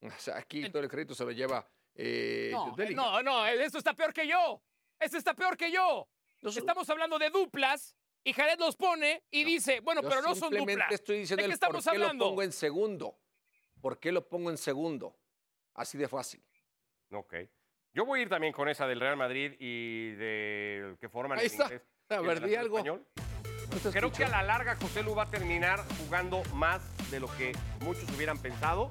O sea, aquí todo el crédito se lo lleva eh, No, Bellingham. no, no, esto está peor que yo. Esto está peor que yo. No son- Estamos hablando de duplas y Jared los pone y dice, bueno, pero no son simplemente duplas. estoy diciendo ¿De qué el por estamos qué hablando? lo pongo en segundo. ¿Por qué lo pongo en segundo? Así de fácil. Ok. Yo voy a ir también con esa del Real Madrid y de que forman Ahí el está. inglés A ver, di algo. español. Creo escucho. que a la larga José Lu va a terminar jugando más de lo que muchos hubieran pensado,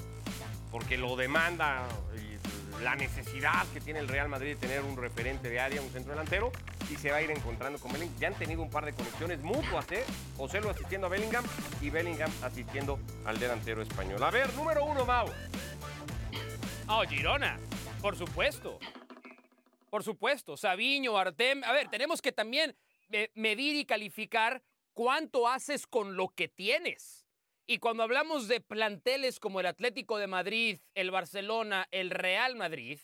porque lo demanda y la necesidad que tiene el Real Madrid de tener un referente de área, un centro delantero, y se va a ir encontrando con Bellingham. Ya han tenido un par de conexiones mutuas, ¿eh? José Lu asistiendo a Bellingham y Bellingham asistiendo al delantero español. A ver, número uno, Mau. Oh, Girona, por supuesto. Por supuesto, Sabiño, Artem. A ver, tenemos que también eh, medir y calificar cuánto haces con lo que tienes. Y cuando hablamos de planteles como el Atlético de Madrid, el Barcelona, el Real Madrid,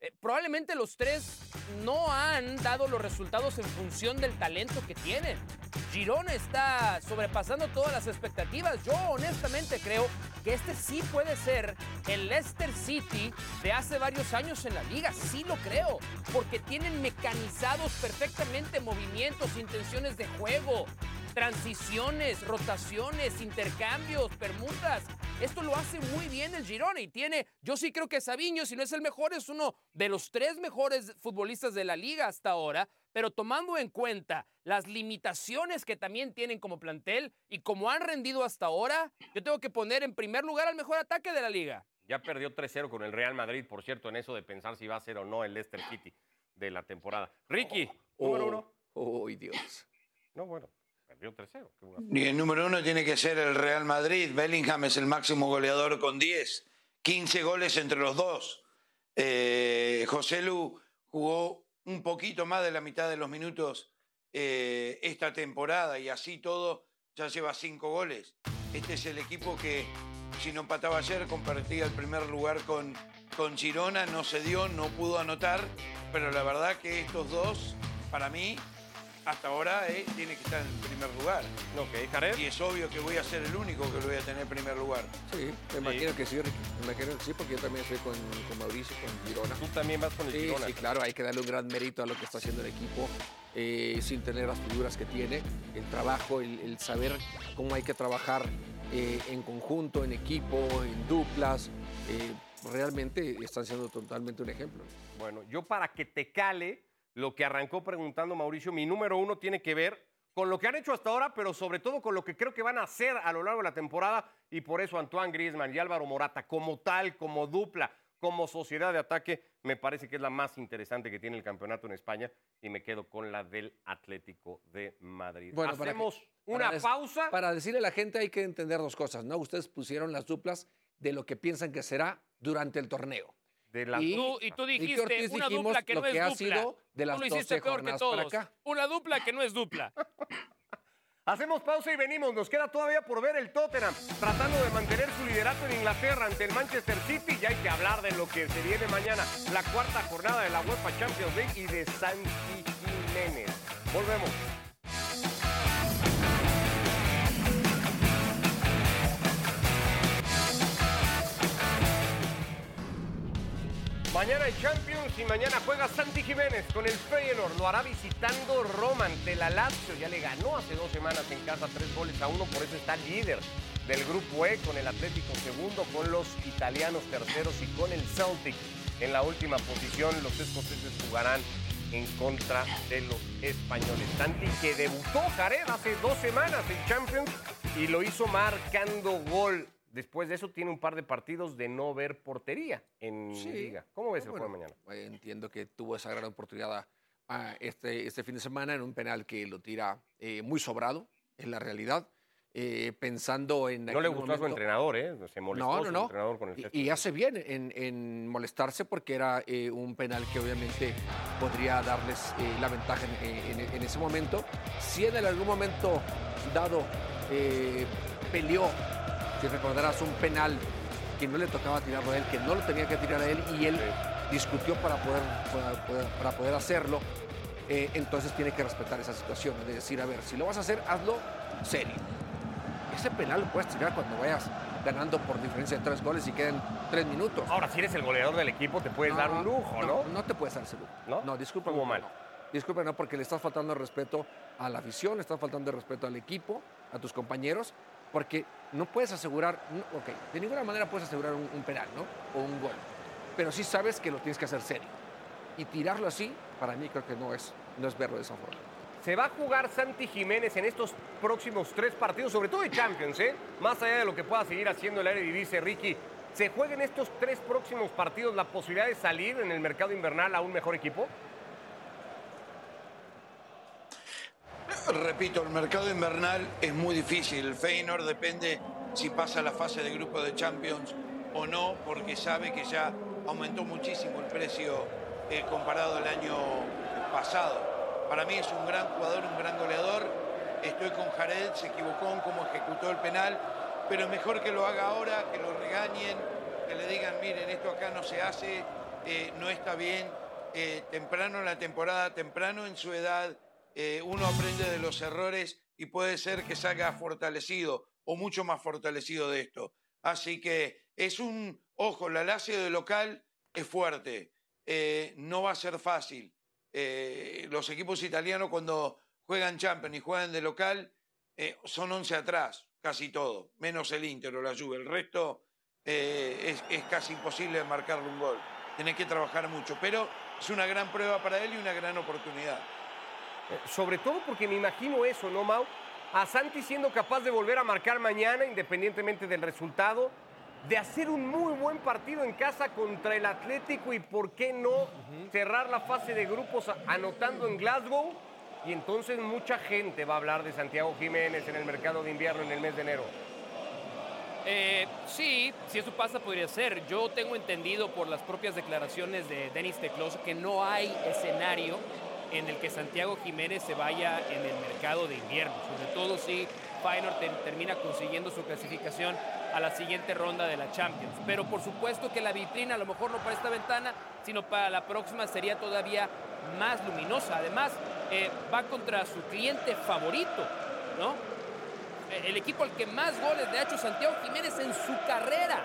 eh, probablemente los tres no han dado los resultados en función del talento que tienen. Girona está sobrepasando todas las expectativas. Yo honestamente creo que este sí puede ser el Leicester City de hace varios años en la liga. Sí lo creo, porque tienen mecanizados perfectamente movimientos, intenciones de juego. Transiciones, rotaciones, intercambios, permutas. Esto lo hace muy bien el Girona y tiene, yo sí creo que Sabiño, si no es el mejor, es uno de los tres mejores futbolistas de la liga hasta ahora, pero tomando en cuenta las limitaciones que también tienen como plantel y como han rendido hasta ahora, yo tengo que poner en primer lugar al mejor ataque de la liga. Ya perdió 3-0 con el Real Madrid, por cierto, en eso de pensar si va a ser o no el Leicester City de la temporada. Ricky, número uno. Oh, Dios. No, bueno, perdió 3-0. qué buena- Y el número uno tiene que ser el Real Madrid. Bellingham es el máximo goleador con 10. 15 goles entre los dos. Eh, José Lu jugó un poquito más de la mitad de los minutos eh, esta temporada y así todo ya lleva 5 goles. Este es el equipo que, si no empataba ayer, compartía el primer lugar con, con Girona. No se dio, no pudo anotar, pero la verdad que estos dos, para mí, hasta ahora eh, tiene que estar en primer lugar. Ok, Jared. Y es obvio que voy a ser el único que lo voy a tener en primer lugar. Sí, me imagino que sí, Ricky. Me imagino que sí, porque yo también estoy con, con Mauricio, con Girona. Tú también vas con el Sí, Girona. sí, claro, hay que darle un gran mérito a lo que está haciendo el equipo, eh, sin tener las figuras que tiene, el trabajo, el, el saber cómo hay que trabajar eh, en conjunto, en equipo, en duplas. eh, realmente están siendo totalmente un ejemplo. Bueno, yo para que te cale lo que arrancó preguntando Mauricio, mi número uno tiene que ver con lo que han hecho hasta ahora, pero sobre todo con lo que creo que van a hacer a lo largo de la temporada y por eso Antoine Griezmann y Álvaro Morata como tal, como dupla, como sociedad de ataque, me parece que es la más interesante que tiene el campeonato en España y me quedo con la del Atlético de Madrid. Bueno, para Hacemos que- una para pausa. Para decirle a la gente hay que entender dos cosas, ¿no? Ustedes pusieron las duplas de lo que piensan que será durante el torneo. De la y- Tú, y tú dijiste una dupla que no es que dupla. sido de las tú lo hiciste 12 peor que todos. Una dupla que no es dupla. Hacemos pausa y venimos. Nos queda todavía por ver el Tottenham tratando de mantener su liderato en Inglaterra ante el Manchester City. Y hay que hablar de lo que se viene mañana, la cuarta jornada de la UEFA Champions League y de Santi Jiménez. Volvemos. Mañana hay Champions y mañana juega Santi Jiménez con el Feyenoord. Lo hará visitando Roma ante la Lazio. Ya le ganó hace dos semanas en casa tres goles a uno, por eso está líder del grupo E con el Atlético segundo, con los italianos terceros y con el Celtic en la última posición. Los escoceses jugarán en contra de los españoles. Santi que debutó Jared hace dos semanas en Champions y lo hizo marcando gol. Después de eso tiene un par de partidos de no ver portería en Sí. Liga. ¿Cómo ves el Bueno, juego de mañana? eh, Entiendo que tuvo esa gran oportunidad ah, este, este fin de semana en un penal que lo tira eh, muy sobrado, en la realidad, eh, pensando en... No le gustó a su entrenador, ¿eh? Se molestó No, no, su no. entrenador con el gesto. Y, y hace bien en, en molestarse porque era eh, un penal que obviamente podría darles eh, la ventaja en, en- en ese momento. Si en algún momento dado peleó, si recordarás, un penal que no le tocaba tirarlo a él, que no lo tenía que tirar a él y él discutió para poder, para poder, para poder hacerlo, eh, entonces tiene que respetar esa situación, de decir, a ver, si lo vas a hacer, hazlo serio. Ese penal lo puedes tirar cuando vayas ganando por diferencia de tres goles y queden tres minutos. Ahora, si eres el goleador del equipo, te puedes dar un lujo, ¿no? No, te puedes dar ese lujo. ¿No? No, disculpa. Estuvo mal. No. Disculpa, no, porque le estás faltando el respeto a la afición, le estás faltando el respeto al equipo, a tus compañeros, porque no puedes asegurar, ok, de ninguna manera puedes asegurar un, penal, ¿no? O un gol. Pero sí sabes que lo tienes que hacer serio. Y tirarlo así, para mí creo que no es, no es verlo de esa forma. Se va a jugar Santi Jiménez en estos próximos tres partidos, sobre todo de Champions, ¿eh? Más allá de lo que pueda seguir haciendo el Eredivisie, Ricky. ¿Se juega en estos tres próximos partidos la posibilidad de salir en el mercado invernal a un mejor equipo? Repito, el mercado invernal es muy difícil. El Feyenoord depende si pasa la fase de grupo de Champions o no, porque sabe que ya aumentó muchísimo el precio eh, comparado al año pasado. Para mí es un gran jugador, un gran goleador. Estoy con Jared, se equivocó en cómo ejecutó el penal, pero mejor que lo haga ahora, que lo regañen, que le digan, miren, esto acá no se hace, eh, no está bien. Eh, temprano en la temporada, temprano en su edad, eh, uno aprende de los errores y puede ser que salga fortalecido o mucho más fortalecido de esto. Así que es un, ojo, la Lazio de local es fuerte, eh, no va a ser fácil. Eh, los equipos italianos cuando juegan Champions y juegan de local son 11 atrás, casi todo, menos el Inter o la Juve. El resto es, es casi imposible marcarle un gol. Tenés que trabajar mucho, pero es una gran prueba para él y una gran oportunidad. Eh, Sobre todo porque me imagino eso, ¿no, Mau? A Santi siendo capaz de volver a marcar mañana, independientemente del resultado, de hacer un muy buen partido en casa contra el Atlético y, ¿por qué no, cerrar la fase de grupos anotando en Glasgow? Y entonces mucha gente va a hablar de Santiago Jiménez en el mercado de invierno en el mes de enero. Eh, sí, si eso pasa podría ser. Yo tengo entendido por las propias declaraciones de Denis Teclos que no hay escenario en el que Santiago Jiménez se vaya en el mercado de invierno, sobre todo si Feyenoord te- termina consiguiendo su clasificación a la siguiente ronda de la Champions. Pero por supuesto que la vitrina, a lo mejor no para esta ventana, sino para la próxima sería todavía más luminosa. Además, eh, va contra su cliente favorito, ¿no? Eh, el equipo al que más goles le ha hecho Santiago Jiménez en su carrera.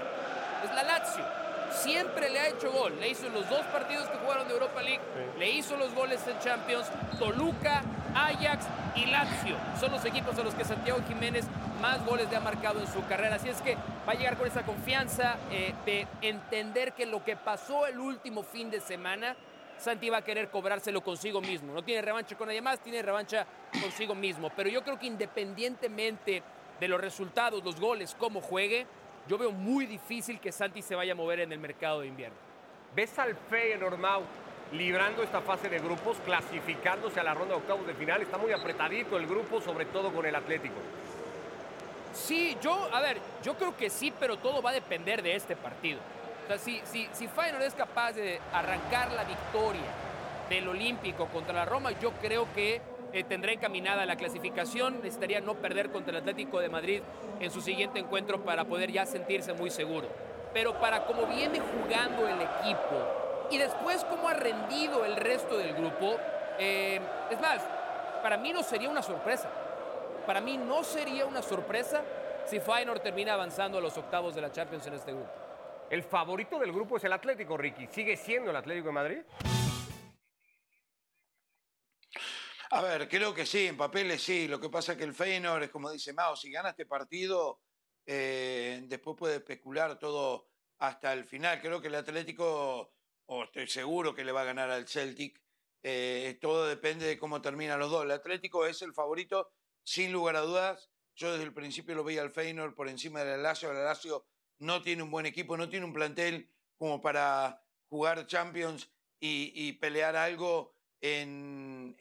Es la Lazio. Siempre le ha hecho gol. Le hizo en los dos partidos que jugaron de Europa League. Le hizo los goles en Champions. Toluca, Ajax y Lazio. Son los equipos a los que Santiago Jiménez más goles le ha marcado en su carrera. Así es que va a llegar con esa confianza eh, de entender que lo que pasó el último fin de semana Santi va a querer cobrárselo consigo mismo. No tiene revancha con nadie más, tiene revancha consigo mismo. Pero yo creo que independientemente de los resultados, los goles, cómo juegue, yo veo muy difícil que Santi se vaya a mover en el mercado de invierno. ¿Ves al Feyenoord, Mau, librando esta fase de grupos, clasificándose a la ronda de octavos de final? Está muy apretadito el grupo, sobre todo con el Atlético. Sí, yo, a ver, yo creo que sí, pero todo va a depender de este partido. O sea, si, si, si Feyenoord es capaz de arrancar la victoria del Olímpico contra la Roma, yo creo que eh, tendrá encaminada la clasificación. Necesitaría no perder contra el Atlético de Madrid en su siguiente encuentro para poder ya sentirse muy seguro. Pero para cómo viene jugando el equipo y después cómo ha rendido el resto del grupo, eh, es más, para mí no sería una sorpresa. Para mí no sería una sorpresa si Feyenoord termina avanzando a los octavos de la Champions en este grupo. El favorito del grupo es el Atlético, Ricky. ¿Sigue siendo el Atlético de Madrid? A ver, creo que sí, en papeles sí. Lo que pasa es que el Feyenoord es como dice Mao, si gana este partido, eh, después puede especular todo hasta el final. Creo que el Atlético, o estoy seguro que le va a ganar al Celtic. Eh, todo depende de cómo terminan los dos. El Atlético es el favorito, sin lugar a dudas. Yo desde el principio lo veía al Feyenoord por encima del Lazio. El Lazio no tiene un buen equipo, no tiene un plantel como para jugar Champions y, y pelear algo en,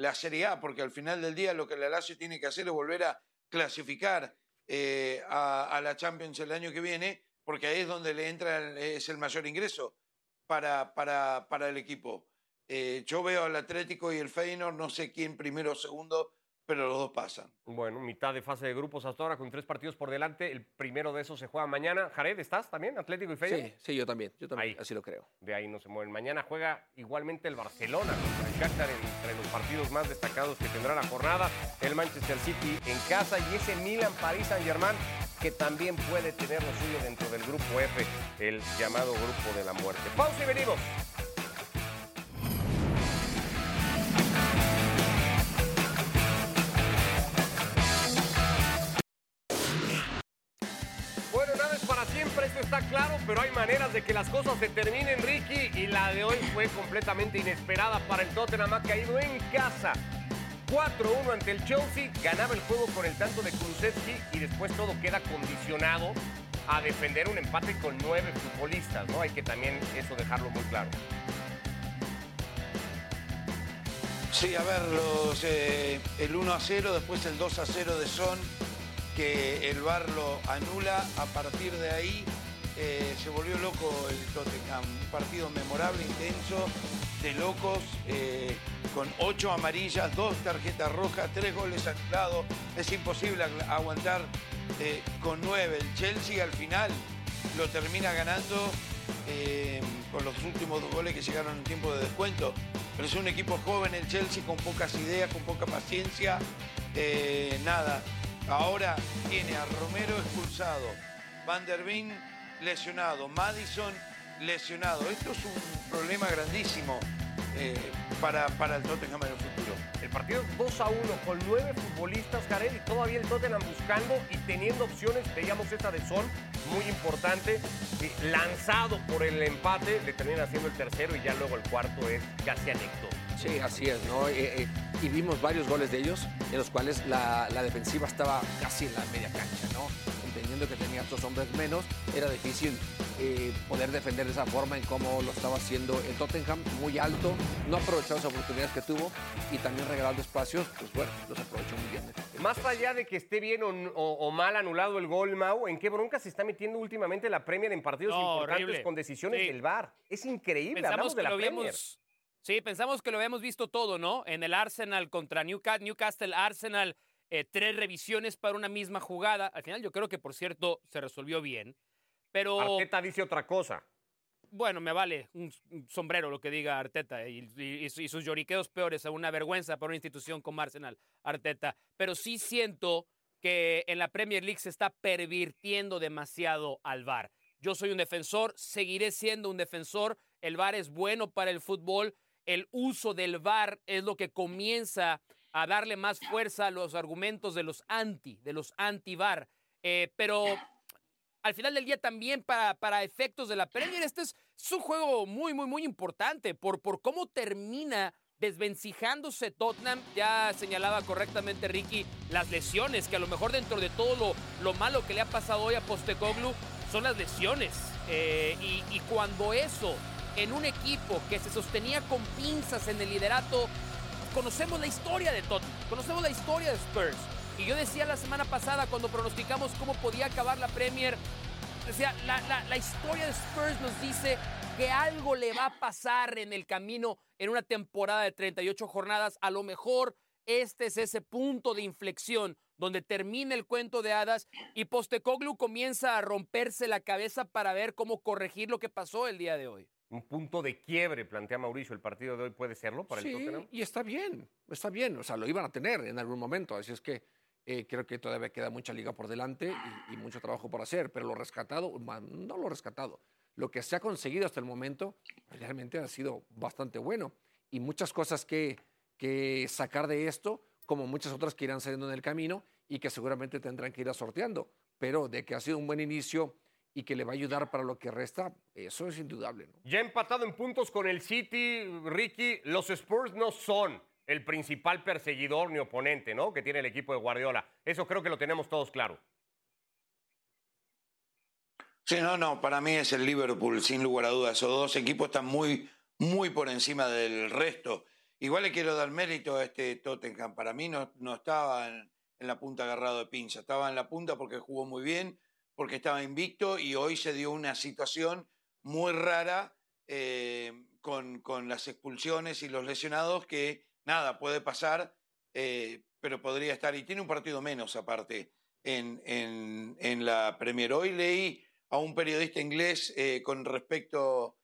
la Serie A, porque al final del día lo que el Lazio tiene que hacer es volver a clasificar eh, a, a la Champions el año que viene, porque ahí es donde le entra el- es el mayor ingreso para, para, para el equipo. Eh, yo veo al Atlético y el Feyenoord, no sé quién primero o segundo, pero los dos pasan. Bueno, mitad de fase de grupos hasta ahora con tres partidos por delante. El primero de esos se juega mañana. Jared, ¿estás también? Atlético y Feyenoord. Sí, sí, yo también, yo también, Ahí. así lo creo. De ahí no se mueven. Mañana juega igualmente el Barcelona contra el Shakhtar entre los partidos más destacados que tendrá la jornada. El Manchester City en casa y ese Milan París Saint Germain que también puede tener lo suyo dentro del grupo F, el llamado grupo de la muerte. Pausa y venimos. Maneras de que las cosas se terminen, Ricky, y la de hoy fue completamente inesperada para el Tottenham, ha caído en casa. 4-1 ante el Chelsea, ganaba el juego con el tanto de Kulusevski y después todo queda condicionado a defender un empate con nueve futbolistas, ¿no? Hay que también eso dejarlo muy claro. Sí, a ver, los, eh, el 1 a 0, después el 2 a 0 de Son, que el VAR lo anula. A partir de ahí eh, se volvió loco el Tottenham. Un partido memorable, intenso, de locos, eh, con ocho amarillas, dos tarjetas rojas, tres goles anulados. Es imposible agu- aguantar eh, con nueve. El Chelsea al final lo termina ganando con los últimos dos goles que llegaron en tiempo de descuento. Pero es un equipo joven el Chelsea con pocas ideas, con poca paciencia. Nada, ahora tiene a Romero expulsado, Van der Beek lesionado, Madison lesionado. Esto es un problema grandísimo eh, para, para el Tottenham en el futuro. El partido es 2 a 1 con nueve futbolistas, Jared, y todavía el Tottenham buscando y teniendo opciones. Veíamos esta de Son, muy importante, eh, lanzado por el empate, le termina haciendo el tercero y ya luego el cuarto es casi anecdótico. Sí, así es, ¿no? Eh, eh, y vimos varios goles de ellos en los cuales la, la defensiva estaba casi en la media cancha, ¿no? Que tenía estos hombres menos, era difícil eh, poder defender de esa forma en cómo lo estaba haciendo el Tottenham, muy alto, no aprovechó las oportunidades que tuvo y también regalando espacios, pues bueno, los aprovechó muy bien. Más allá de que esté bien o, o- o mal anulado el gol, Mau, ¿en qué bronca se está metiendo últimamente la Premier en partidos No, importantes horrible. con decisiones Sí. del VAR? Es increíble, Pensamos hablamos que de la lo Premier. habíamos. Sí, pensamos que lo habíamos visto todo, ¿no? En el Arsenal contra Newcastle, Newcastle Arsenal, eh, tres revisiones para una misma jugada. Al final, yo creo que, por cierto, se resolvió bien. Pero Arteta dice otra cosa. bueno, me vale un, un sombrero lo que diga Arteta y, y- y sus lloriqueos peores a una vergüenza para una institución como Arsenal, Arteta. Pero sí siento que en la Premier League se está pervirtiendo demasiado al VAR. Yo soy un defensor, seguiré siendo un defensor. El VAR es bueno para el fútbol. El uso del VAR es lo que comienza a darle más fuerza a los argumentos de los anti, de los anti-VAR. Eh, pero al final del día también para, para efectos de la Premier, este es, un juego muy, muy, muy importante por, por cómo termina desvencijándose Tottenham. Ya señalaba correctamente Ricky las lesiones, que a lo mejor dentro de todo lo, lo malo que le ha pasado hoy a Postecoglu son las lesiones. Eh, y cuando eso, en un equipo que se sostenía con pinzas en el liderato, conocemos la historia de Tottenham, conocemos la historia de Spurs. Y yo decía la semana pasada cuando pronosticamos cómo podía acabar la Premier, decía, la, la- historia de Spurs nos dice que algo le va a pasar en el camino en una temporada de 38 jornadas. A lo mejor este es ese punto de inflexión donde termina el cuento de hadas y Postecoglu comienza a romperse la cabeza para ver cómo corregir lo que pasó el día de hoy. Un punto de quiebre, plantea Mauricio. ¿El partido de hoy puede serlo para sí, el Tottenham? y está bien, está bien, o sea, lo iban a tener en algún momento, así es que eh, creo que todavía queda mucha liga por delante y, y mucho trabajo por hacer, pero lo rescatado, no lo rescatado, lo que se ha conseguido hasta el momento realmente ha sido bastante bueno y muchas cosas que, que sacar de esto, como muchas otras que irán saliendo en el camino y que seguramente tendrán que ir sorteando, pero de que ha sido un buen inicio y que le va a ayudar para lo que resta, eso es indudable. ¿no? Ya empatado en puntos con el City, Ricky, los Spurs no son el principal perseguidor ni oponente, ¿no? Que tiene el equipo de Guardiola. Eso creo que lo tenemos todos claro. Sí, no, no, para mí es el Liverpool, sin lugar a dudas. Esos dos equipos están muy, muy por encima del resto. Igual le quiero dar mérito a este Tottenham. Para mí no, no estaba en, en la punta agarrado de pinza. Estaba en la punta porque jugó muy bien, porque estaba invicto y hoy se dio una situación muy rara eh, con, con las expulsiones y los lesionados que nada, puede pasar, eh, pero podría estar. Y tiene un partido menos aparte en, en, la Premier. Hoy leí a un periodista inglés eh, con respecto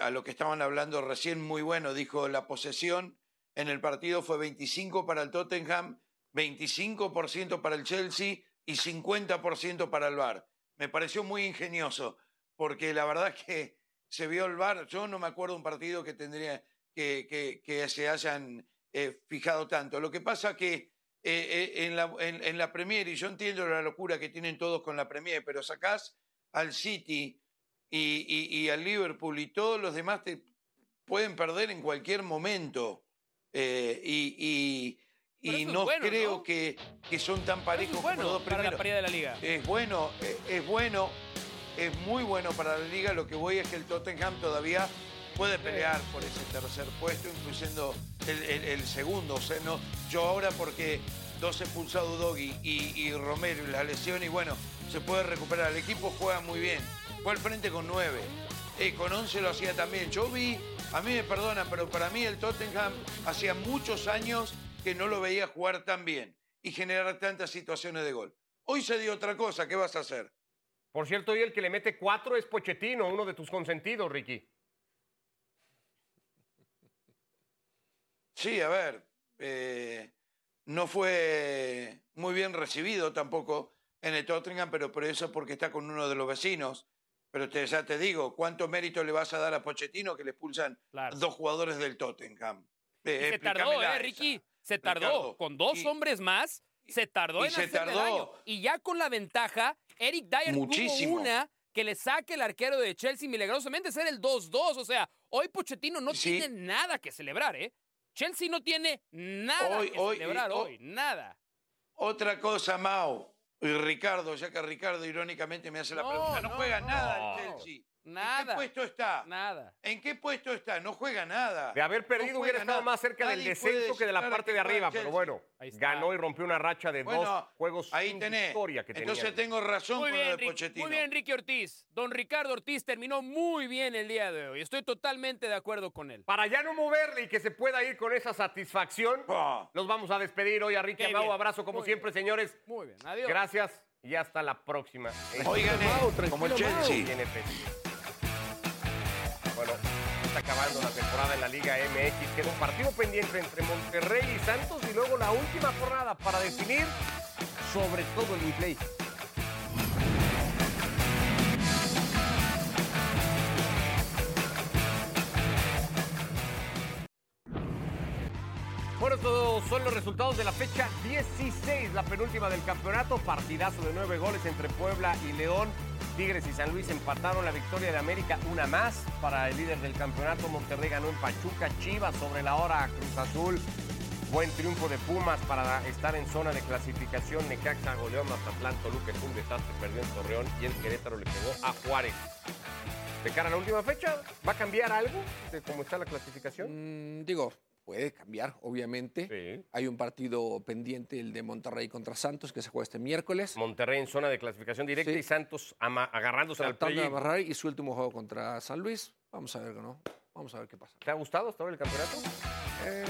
a lo que estaban hablando recién, muy bueno, dijo la posesión en el partido fue 25 para el Tottenham, 25% para el Chelsea y 50% para el VAR. Me pareció muy ingenioso, porque la verdad que se vio el VAR, yo no me acuerdo un partido que tendría que, se hayan eh, fijado tanto. Lo que pasa que eh, eh, en, la, en, la Premier, y yo entiendo la locura que tienen todos con la Premier, pero sacás al City y, y, y al Liverpool y todos los demás te pueden perder en cualquier momento. Eh, y y, no bueno, creo ¿no? Que, que son tan parejos es como los bueno dos para la primeros. paridad de la liga. Es bueno, eh, es bueno, es muy bueno para la liga. Lo que voy es que el Tottenham todavía puede pelear por ese tercer puesto, incluyendo el, el- el segundo. O sea, no, yo ahora porque dos expulsados Doggy y, y Romero y la lesión, y bueno, se puede recuperar. El equipo juega muy bien. Fue al frente con nueve. Eh, con 11 lo hacía también. Yo vi, a mí me perdonan, pero para mí el Tottenham hacía muchos años que no lo veía jugar tan bien y generar tantas situaciones de gol. Hoy se dio otra cosa, ¿qué vas a hacer? Por cierto, hoy el que le mete cuatro es Pochettino, uno de tus consentidos, Ricky. Sí, a ver, eh, no fue muy bien recibido tampoco en el Tottenham, pero por eso porque está con uno de los vecinos. Pero te, ya te digo, ¿cuánto mérito le vas a dar a Pochettino que le expulsan Claro. dos jugadores del Tottenham? Eh, se tardó, ¿eh. Ricky? Se tardó. Ricardo. Con dos Y- hombres más, se tardó y en se tardó. daño. Y ya con la ventaja, Eric Dyer Muchísimo. tuvo una que le saque el arquero de Chelsea milagrosamente ser el 2-2. O sea, hoy Pochettino no Sí. tiene nada que celebrar, ¿eh? Chelsea no tiene nada Hoy- que hoy- celebrar hoy- hoy. Nada. Otra cosa, Mau. Y Ricardo, ya que Ricardo irónicamente me hace la No, pregunta. No, no, juega no. nada el Chelsea. ¿En qué Nada. puesto está? Nada. ¿En qué puesto está? No juega nada. De haber perdido No hubiera juega estado nada. más cerca del Nadie descenso que de la parte de arriba, pero bueno, ganó y rompió una racha de Bueno, dos juegos ahí sin tenés. victoria que tenía. Entonces tengo razón Muy con bien, lo de Enrique, Pochettino. muy bien, Enrique Ortiz. Don Ricardo Ortiz terminó muy bien el día de hoy. Estoy totalmente de acuerdo con él. Para ya no moverle y que se pueda ir con esa satisfacción, Ah. los vamos a despedir hoy a Ricky bien. Abrazo como Muy siempre, señores. Muy bien, adiós. Gracias y hasta la próxima. Oigan, eh, como el Chelsea. Acabando la temporada en la Liga MX. Queda un partido pendiente entre Monterrey y Santos y luego la última jornada para definir sobre todo el play. Son los resultados de la fecha 16, la penúltima del campeonato. Partidazo de nueve goles entre Puebla y León. Tigres y San Luis empataron la victoria de América, una más para el líder del campeonato. Monterrey ganó en Pachuca, Chivas sobre la hora, Cruz Azul. Buen triunfo de Pumas para estar en zona de clasificación. Necaxa goleó a Mazatlán, Toluca es un desastre, perdió en Torreón y el Querétaro le pegó a Juárez. De cara a la última fecha, ¿va a cambiar algo de cómo está la clasificación? Mm, digo, puede cambiar, obviamente. Sí. Hay un partido pendiente, el de Monterrey contra Santos, que se juega este miércoles. Monterrey en zona de clasificación directa Sí. y Santos agarrándose al Tratando de play. amarrar y su último juego contra San Luis. Vamos a ver, ¿no? Vamos a ver qué pasa. ¿Te ha gustado hasta ahora el campeonato? Eh,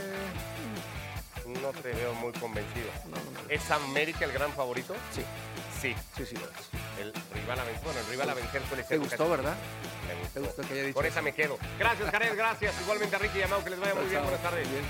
No te veo muy convencido. no, no, no. ¿Es América el gran favorito? Sí, Sí. sí, sí lo es. El rival a vencer. Bueno, el rival a vencer suele ¿Te gustó, verdad? Me gustó. ¿Te gustó que haya dicho Con eso? esa me quedo. Gracias, Jared. Gracias. Igualmente a Ricky y a Mau, que les vaya muy bien. Buenas tardes. Bien.